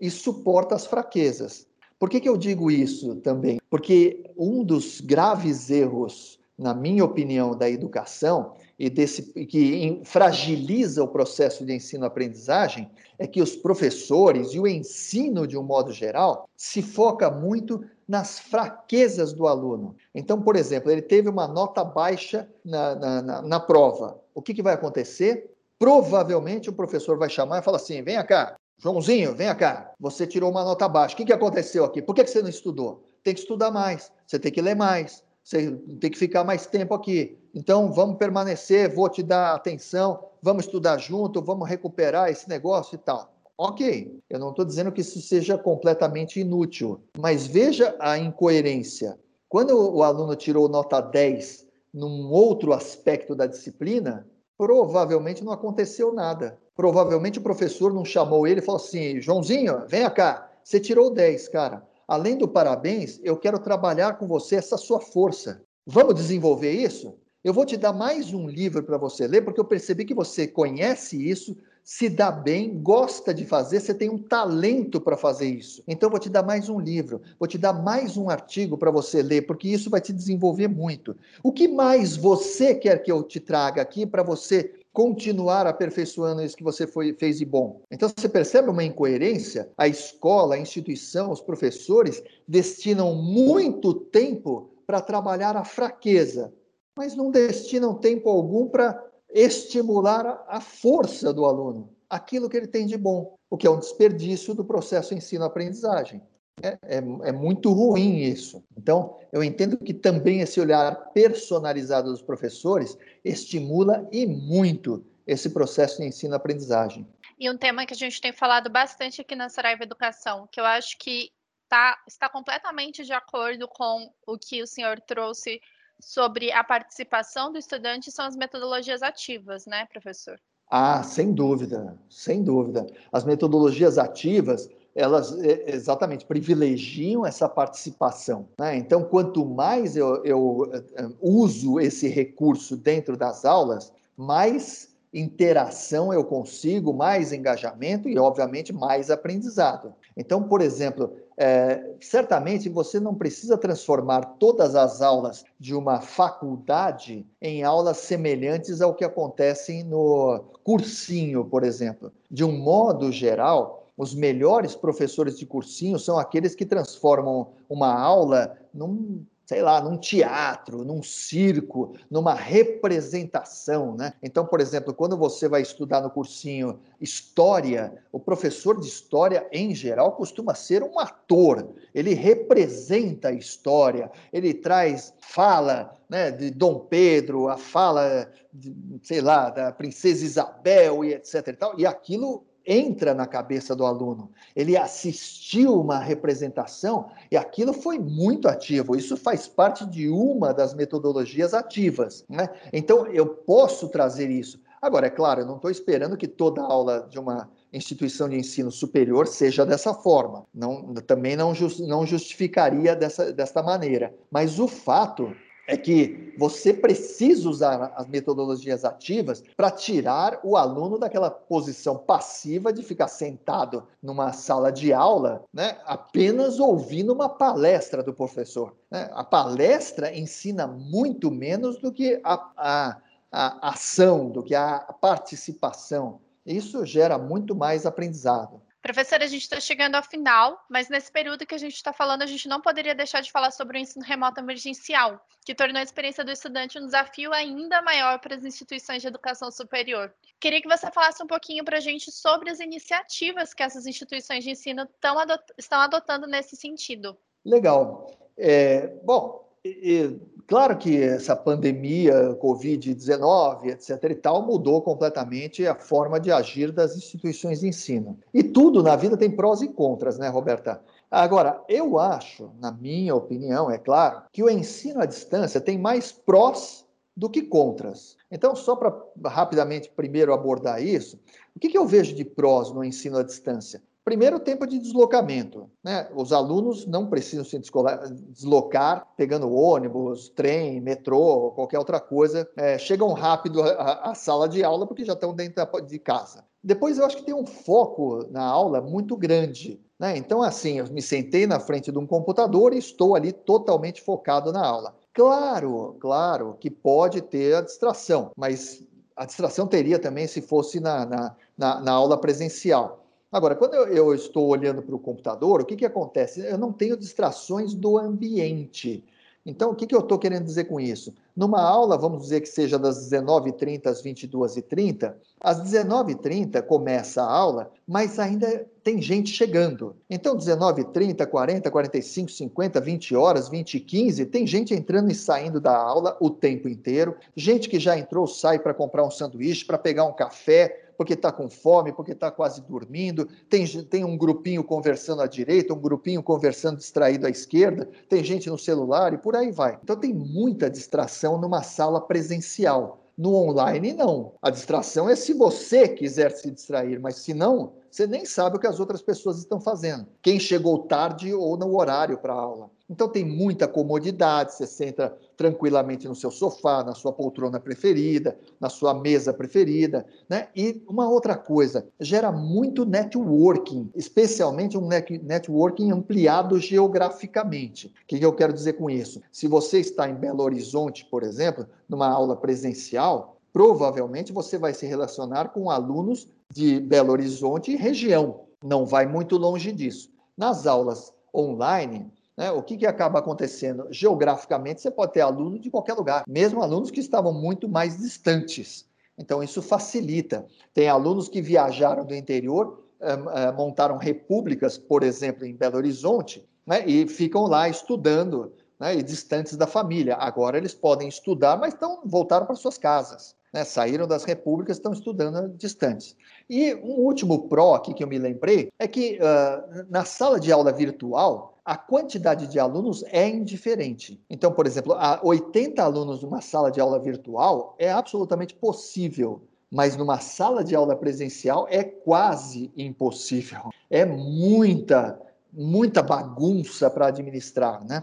e suporta as fraquezas. Por que, que eu digo isso também? Porque um dos graves erros, na minha opinião, da educação e desse que fragiliza o processo de ensino-aprendizagem é que os professores e o ensino de um modo geral se foca muito nas fraquezas do aluno. Então, por exemplo, ele teve uma nota baixa na, na, na, na prova. O que, que vai acontecer? Provavelmente o professor vai chamar e falar assim: vem cá, Joãozinho, vem cá. Você tirou uma nota baixa. O que, que aconteceu aqui? Por que, que você não estudou? Tem que estudar mais. Você tem que ler mais. Você tem que ficar mais tempo aqui. Então, vamos permanecer. Vou te dar atenção. Vamos estudar junto. Vamos recuperar esse negócio e tal. Ok, eu não estou dizendo que isso seja completamente inútil, mas veja a incoerência. Quando o aluno tirou nota 10 num outro aspecto da disciplina, provavelmente não aconteceu nada. Provavelmente o professor não chamou ele e falou assim: Joãozinho, venha cá, você tirou 10, cara. Além do parabéns, eu quero trabalhar com você essa sua força. Vamos desenvolver isso? Eu vou te dar mais um livro para você ler, porque eu percebi que você conhece isso, se dá bem, gosta de fazer, você tem um talento para fazer isso. Então, vou te dar mais um livro, vou te dar mais um artigo para você ler, porque isso vai te desenvolver muito. O que mais você quer que eu te traga aqui para você continuar aperfeiçoando isso que você foi, fez de bom. Então você percebe uma incoerência? A escola, a instituição, os professores destinam muito tempo para trabalhar a fraqueza, mas não destinam tempo algum para estimular a força do aluno, aquilo que ele tem de bom, o que é um desperdício do processo ensino-aprendizagem. É, é, é, muito ruim isso. Então, eu entendo que também esse olhar personalizado dos professores estimula e muito esse processo de ensino-aprendizagem. E um tema que a gente tem falado bastante aqui na Saraiva Educação, que eu acho que tá, está completamente de acordo com o que o senhor trouxe sobre a participação do estudante, são as metodologias ativas, né, professor? Ah, sem dúvida, sem dúvida. As metodologias ativas, elas é, exatamente privilegiam essa participação. Né? Então, quanto mais eu, eu é, uso esse recurso dentro das aulas, mais interação eu consigo, mais engajamento e, obviamente, mais aprendizado. Então, por exemplo, é, certamente você não precisa transformar todas as aulas de uma faculdade em aulas semelhantes ao que acontecem no cursinho, por exemplo. De um modo geral, os melhores professores de cursinho são aqueles que transformam uma aula num sei lá, num teatro, num circo, numa representação, né? Então, por exemplo, quando você vai estudar no cursinho história, o professor de história em geral costuma ser um ator. Ele representa a história, ele traz fala, né, de Dom Pedro, a fala, de, sei lá, da princesa Isabel e etc e tal, e aquilo entra na cabeça do aluno. Ele assistiu uma representação e aquilo foi muito ativo. Isso faz parte de uma das metodologias ativas. Né? Então, eu posso trazer isso. Agora, é claro, eu não estou esperando que toda aula de uma instituição de ensino superior seja dessa forma. Não, também não, just, não justificaria dessa, dessa maneira. Mas o fato é que você precisa usar as metodologias ativas para tirar o aluno daquela posição passiva de ficar sentado numa sala de aula, né, apenas ouvindo uma palestra do professor. Né? A palestra ensina muito menos do que a, a, a ação, do que a participação. Isso gera muito mais aprendizado. Professora, a gente está chegando ao final, mas nesse período que a gente está falando, a gente não poderia deixar de falar sobre o ensino remoto emergencial, que tornou a experiência do estudante um desafio ainda maior para as instituições de educação superior. Queria que você falasse um pouquinho para a gente sobre as iniciativas que essas instituições de ensino estão adotando nesse sentido. Legal. É, bom, e, claro que essa pandemia, Covid-19, etc. e tal, mudou completamente a forma de agir das instituições de ensino. E tudo na vida tem prós e contras, né, Roberta? Agora, eu acho, na minha opinião, é claro, que o ensino à distância tem mais prós do que contras. Então, só para rapidamente primeiro abordar isso, o que, que eu vejo de prós no ensino à distância? Primeiro, tempo de deslocamento. Né? Os alunos não precisam se deslocar pegando ônibus, trem, metrô, qualquer outra coisa. É, chegam rápido à, à, sala de aula porque já estão dentro de casa. Depois, eu acho que tem um foco na aula muito grande. Né? Então, assim, eu me sentei na frente de um computador e estou ali totalmente focado na aula. Claro, claro que pode ter a distração, mas a distração teria também se fosse na, na, na, na aula presencial. Agora, quando eu, eu estou olhando para o computador, o que, que acontece? Eu não tenho distrações do ambiente. Então, o que, que eu estou querendo dizer com isso? Numa aula, vamos dizer que seja das 19h30 às 22h30, às 19h30 começa a aula, mas ainda tem gente chegando. Então, 19h30, 40, 45, 50, 20 horas, 20 e 15, tem gente entrando e saindo da aula o tempo inteiro, gente que já entrou, sai para comprar um sanduíche, para pegar um café, porque está com fome, porque está quase dormindo, tem, tem um grupinho conversando à direita, um grupinho conversando distraído à esquerda, tem gente no celular e por aí vai. Então tem muita distração numa sala presencial. No online, não. A distração é se você quiser se distrair, mas se não, você nem sabe o que as outras pessoas estão fazendo. Quem chegou tarde ou no horário para a aula. Então tem muita comodidade, você senta tranquilamente no seu sofá, na sua poltrona preferida, na sua mesa preferida, né? E uma outra coisa, gera muito networking, especialmente um networking ampliado geograficamente. O que eu quero dizer com isso? Se você está em Belo Horizonte, por exemplo, numa aula presencial, provavelmente você vai se relacionar com alunos de Belo Horizonte e região. Não vai muito longe disso. Nas aulas online, né, o que, que acaba acontecendo? Geograficamente, você pode ter aluno de qualquer lugar, mesmo alunos que estavam muito mais distantes. Então, isso facilita. Tem alunos que viajaram do interior, eh, montaram repúblicas, por exemplo, em Belo Horizonte, né, e ficam lá estudando, né, e distantes da família. Agora eles podem estudar, mas estão voltaram para suas casas né, saíram das repúblicas, estão estudando distantes. E um último pró aqui que eu me lembrei é que uh, na sala de aula virtual, a quantidade de alunos é indiferente. Então, por exemplo, 80 alunos numa sala de aula virtual é absolutamente possível, mas numa sala de aula presencial é quase impossível. É muita, muita bagunça para administrar, né?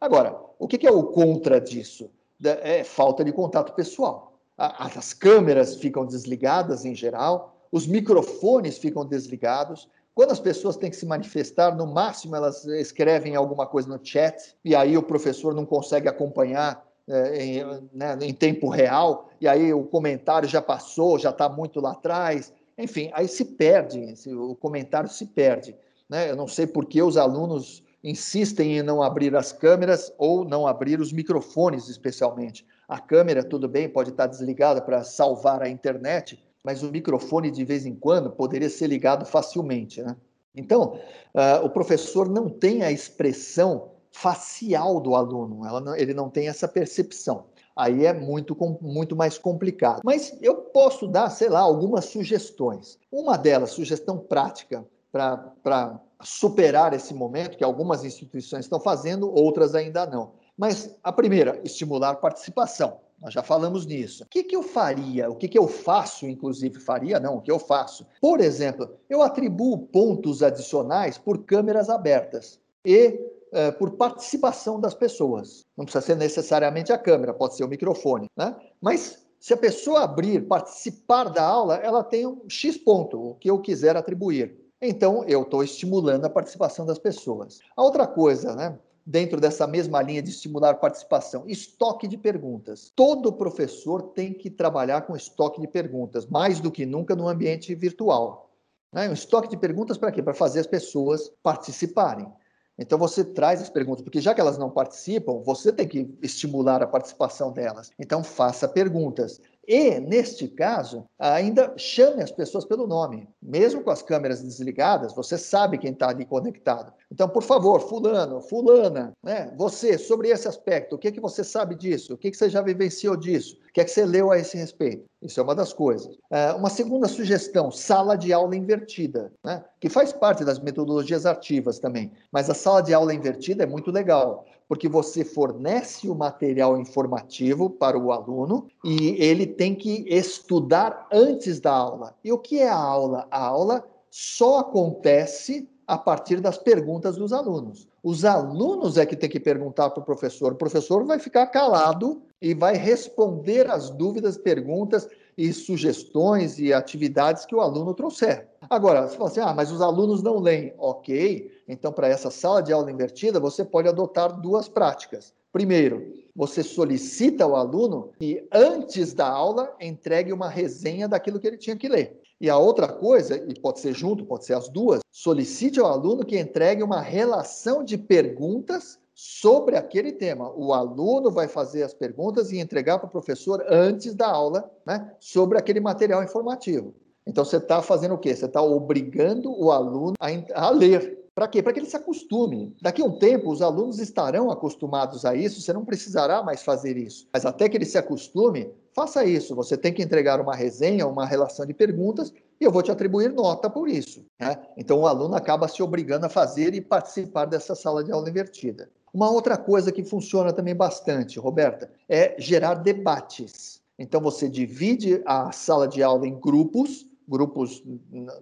Agora, o que é o contra disso? É falta de contato pessoal as câmeras ficam desligadas em geral, os microfones ficam desligados. Quando as pessoas têm que se manifestar, no máximo elas escrevem alguma coisa no chat, e aí o professor não consegue acompanhar é, em, né, em tempo real, e aí o comentário já passou, já está muito lá atrás. Enfim, aí se perde, o comentário se perde. Né? Eu não sei por que os alunos insistem em não abrir as câmeras ou não abrir os microfones, especialmente. A câmera, tudo bem, pode estar desligada para salvar a internet, mas o microfone, de vez em quando, poderia ser ligado facilmente. Né? Então, uh, o professor não tem a expressão facial do aluno, não, ele não tem essa percepção. Aí é muito, muito mais complicado. Mas eu posso dar, sei lá, algumas sugestões. Uma delas, sugestão prática para superar esse momento, que algumas instituições estão fazendo, outras ainda não. Mas a primeira, estimular participação. Nós já falamos nisso. O que, que eu faria? O que, que eu faço, inclusive? Faria, não, o que eu faço? Por exemplo, eu atribuo pontos adicionais por câmeras abertas e é, por participação das pessoas. Não precisa ser necessariamente a câmera, pode ser o microfone, né? Mas se a pessoa abrir, participar da aula, ela tem um X ponto, o que eu quiser atribuir. Então, eu estou estimulando a participação das pessoas. A outra coisa, né? Dentro dessa mesma linha de estimular participação, estoque de perguntas. Todo professor tem que trabalhar com estoque de perguntas, mais do que nunca no ambiente virtual. Né? Um estoque de perguntas para quê? Para fazer as pessoas participarem. Então você traz as perguntas, porque já que elas não participam, você tem que estimular a participação delas. Então faça perguntas. E, neste caso, ainda chame as pessoas pelo nome. Mesmo com as câmeras desligadas, você sabe quem está ali conectado. Então, por favor, fulano, fulana, né? você, sobre esse aspecto, o que, que você sabe disso? O que, que você já vivenciou disso? O que é que você leu a esse respeito? Isso é uma das coisas. É, uma segunda sugestão, sala de aula invertida, né? que faz parte das metodologias ativas também. Mas a sala de aula invertida é muito legal porque você fornece o material informativo para o aluno e ele tem que estudar antes da aula. E o que é a aula? A aula só acontece a partir das perguntas dos alunos. Os alunos é que tem que perguntar para o professor. O professor vai ficar calado e vai responder as dúvidas, perguntas e sugestões e atividades que o aluno trouxer. Agora, você fala assim, ah, mas os alunos não leem. Ok, então para essa sala de aula invertida, você pode adotar duas práticas. Primeiro, você solicita ao aluno que antes da aula entregue uma resenha daquilo que ele tinha que ler. E a outra coisa, e pode ser junto, pode ser as duas, solicite ao aluno que entregue uma relação de perguntas sobre aquele tema. O aluno vai fazer as perguntas e entregar para o professor antes da aula, né, sobre aquele material informativo. Então você está fazendo o quê? Você está obrigando o aluno a, a ler. Para quê? Para que ele se acostume. Daqui a um tempo, os alunos estarão acostumados a isso, você não precisará mais fazer isso. Mas até que ele se acostume, faça isso. Você tem que entregar uma resenha, uma relação de perguntas, e eu vou te atribuir nota por isso. Né? Então o aluno acaba se obrigando a fazer e participar dessa sala de aula invertida. Uma outra coisa que funciona também bastante, Roberta, é gerar debates. Então você divide a sala de aula em grupos, grupos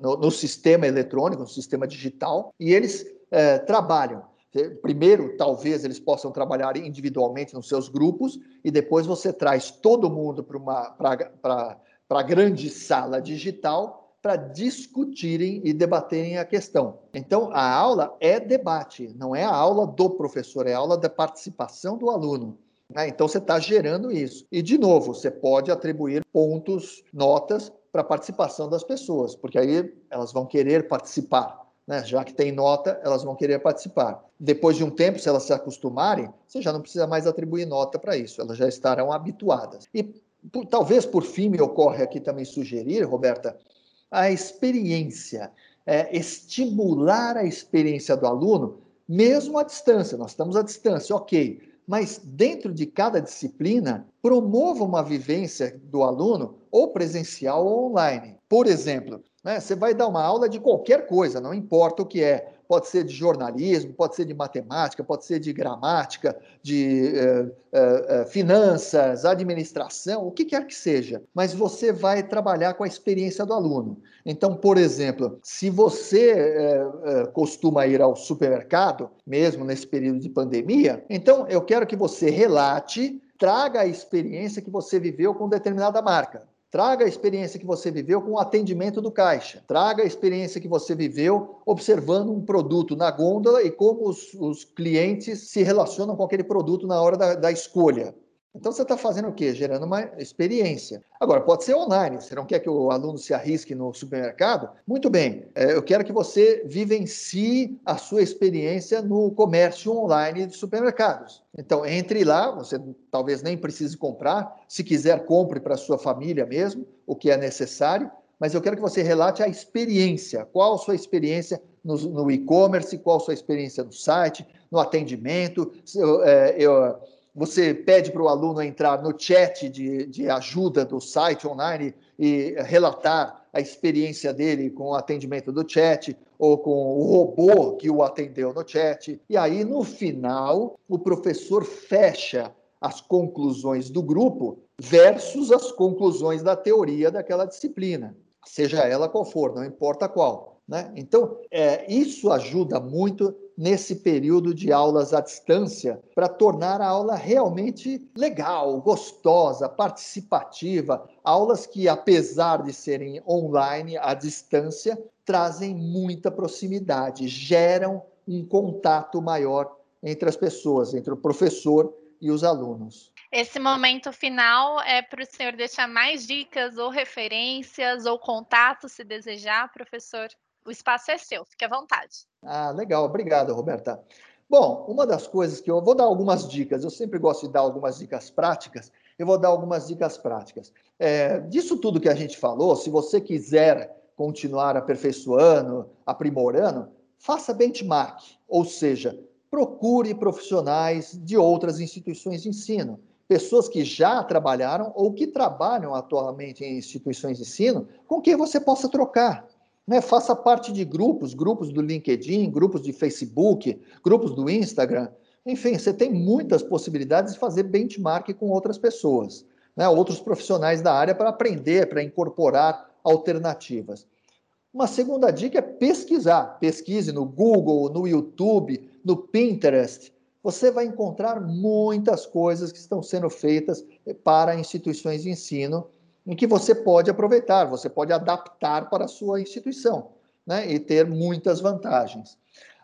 no, no sistema eletrônico, no sistema digital, e eles é, trabalham. Primeiro, talvez eles possam trabalhar individualmente nos seus grupos, e depois você traz todo mundo para a grande sala digital para discutirem e debaterem a questão. Então, a aula é debate, não é a aula do professor, é a aula da participação do aluno. Né? Então, você está gerando isso. E, de novo, você pode atribuir pontos, notas para a participação das pessoas, porque aí elas vão querer participar. Né? Já que tem nota, elas vão querer participar. Depois de um tempo, se elas se acostumarem, você já não precisa mais atribuir nota para isso, elas já estarão habituadas. E por, talvez por fim me ocorre aqui também sugerir, Roberta, a experiência, é, estimular a experiência do aluno, mesmo à distância. Nós estamos à distância, ok, mas dentro de cada disciplina, promova uma vivência do aluno, ou presencial ou online. Por exemplo, né, você vai dar uma aula de qualquer coisa, não importa o que é pode ser de jornalismo, pode ser de matemática, pode ser de gramática, de eh, eh, eh, finanças, administração, o que quer que seja. Mas você vai trabalhar com a experiência do aluno. Então, por exemplo, se você costuma ir ao supermercado, mesmo nesse período de pandemia, então eu quero que você relate, traga a experiência que você viveu com determinada marca. Traga a experiência que você viveu com o atendimento do caixa. Traga a experiência que você viveu observando um produto na gôndola e como os, os clientes se relacionam com aquele produto na hora da, da escolha. Então você está fazendo o quê? Gerando uma experiência. Agora, pode ser online. Você não quer que o aluno se arrisque no supermercado? Muito bem. É, eu quero que você vivencie a sua experiência no comércio online de supermercados. Então, entre lá, você talvez nem precise comprar. Se quiser, compre para sua família mesmo, o que é necessário. Mas eu quero que você relate a experiência. Qual a sua experiência no, no e-commerce? Qual a sua experiência no site, no atendimento? Eu, é, eu você pede para o aluno entrar no chat de, de ajuda do site online e relatar a experiência dele com o atendimento do chat ou com o robô que o atendeu no chat. E aí, no final, o professor fecha as conclusões do grupo versus as conclusões da teoria daquela disciplina, seja ela qual for, não importa qual. Né? Então, é, isso ajuda muito nesse período de aulas à distância para tornar a aula realmente legal, gostosa, participativa. Aulas que, apesar de serem online, à distância, trazem muita proximidade, geram um contato maior entre as pessoas, entre o professor e os alunos. Esse momento final é para o senhor deixar mais dicas ou referências ou contatos, se desejar, professor. O espaço é seu, fique à vontade. Ah, legal, obrigado, Roberta. Bom, uma das coisas que eu vou dar algumas dicas, eu sempre gosto de dar algumas dicas práticas, eu vou dar algumas dicas práticas. É, disso tudo que a gente falou, se você quiser continuar aperfeiçoando, aprimorando, faça benchmark, ou seja, procure profissionais de outras instituições de ensino, pessoas que já trabalharam ou que trabalham atualmente em instituições de ensino, com quem você possa trocar. Né? Faça parte de grupos, grupos do LinkedIn, grupos de Facebook, grupos do Instagram. Enfim, você tem muitas possibilidades de fazer benchmark com outras pessoas, né? outros profissionais da área para aprender, para incorporar alternativas. Uma segunda dica é pesquisar. Pesquise no Google, no YouTube, no Pinterest. Você vai encontrar muitas coisas que estão sendo feitas para instituições de ensino em que você pode aproveitar, você pode adaptar para a sua instituição né, e ter muitas vantagens.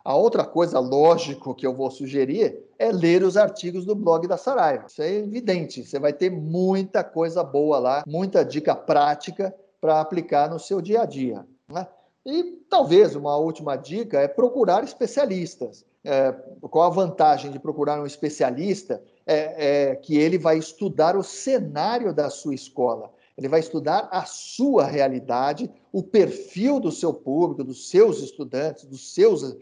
A outra coisa, lógico, que eu vou sugerir é ler os artigos do blog da Saraiva. Isso é evidente, você vai ter muita coisa boa lá, muita dica prática para aplicar no seu dia a dia. Né? E talvez uma última dica é procurar especialistas. É, qual a vantagem de procurar um especialista? É, é que ele vai estudar o cenário da sua escola ele vai estudar a sua realidade, o perfil do seu público, dos seus estudantes, dos seus uh,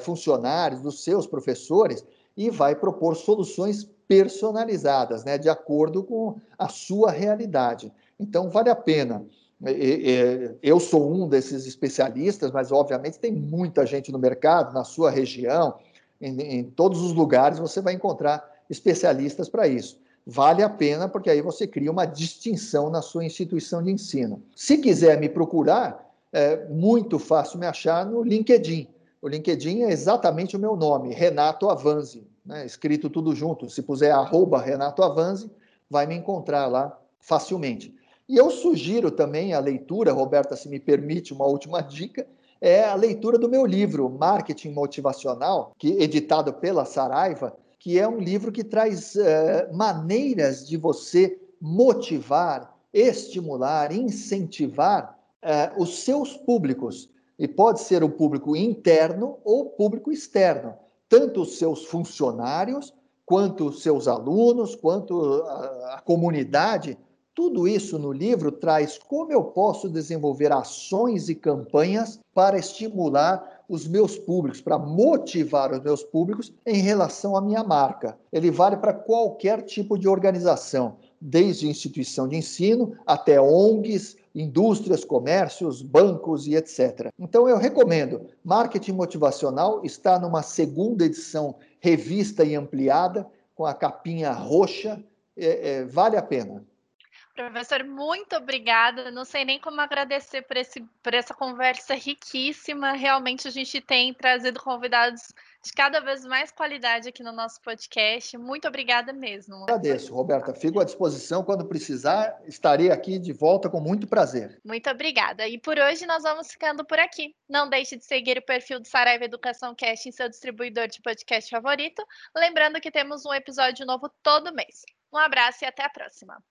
funcionários, dos seus professores, e vai propor soluções personalizadas, né, de acordo com a sua realidade. Então, vale a pena. Eu sou um desses especialistas, mas obviamente tem muita gente no mercado, na sua região, em, em todos os lugares você vai encontrar especialistas para isso. Vale a pena, porque aí você cria uma distinção na sua instituição de ensino. Se quiser me procurar, é muito fácil me achar no LinkedIn. O LinkedIn é exatamente o meu nome, Renato Avanzi, né? escrito tudo junto. Se puser arroba Renato Avanzi, vai me encontrar lá facilmente. E eu sugiro também a leitura, Roberta, se me permite uma última dica, é a leitura do meu livro, Marketing Motivacional, que editado pela Saraiva, que é um livro que traz uh, maneiras de você motivar, estimular, incentivar uh, os seus públicos. E pode ser o público interno ou público externo, tanto os seus funcionários, quanto os seus alunos, quanto a, a comunidade. Tudo isso no livro traz como eu posso desenvolver ações e campanhas para estimular os meus públicos, para motivar os meus públicos em relação à minha marca. Ele vale para qualquer tipo de organização, desde instituição de ensino até ONGs, indústrias, comércios, bancos e etc. Então eu recomendo. Marketing Motivacional está numa segunda edição revista e ampliada, com a capinha roxa. É, é, vale a pena. Professor, muito obrigada. Não sei nem como agradecer por, esse, por essa conversa riquíssima. Realmente a gente tem trazido convidados de cada vez mais qualidade aqui no nosso podcast. Muito obrigada mesmo. Agradeço, Roberta. Fico à disposição quando precisar. Estarei aqui de volta com muito prazer. Muito obrigada. E por hoje nós vamos ficando por aqui. Não deixe de seguir o perfil do Saraiva Educação Cast em seu distribuidor de podcast favorito. Lembrando que temos um episódio novo todo mês. Um abraço e até a próxima.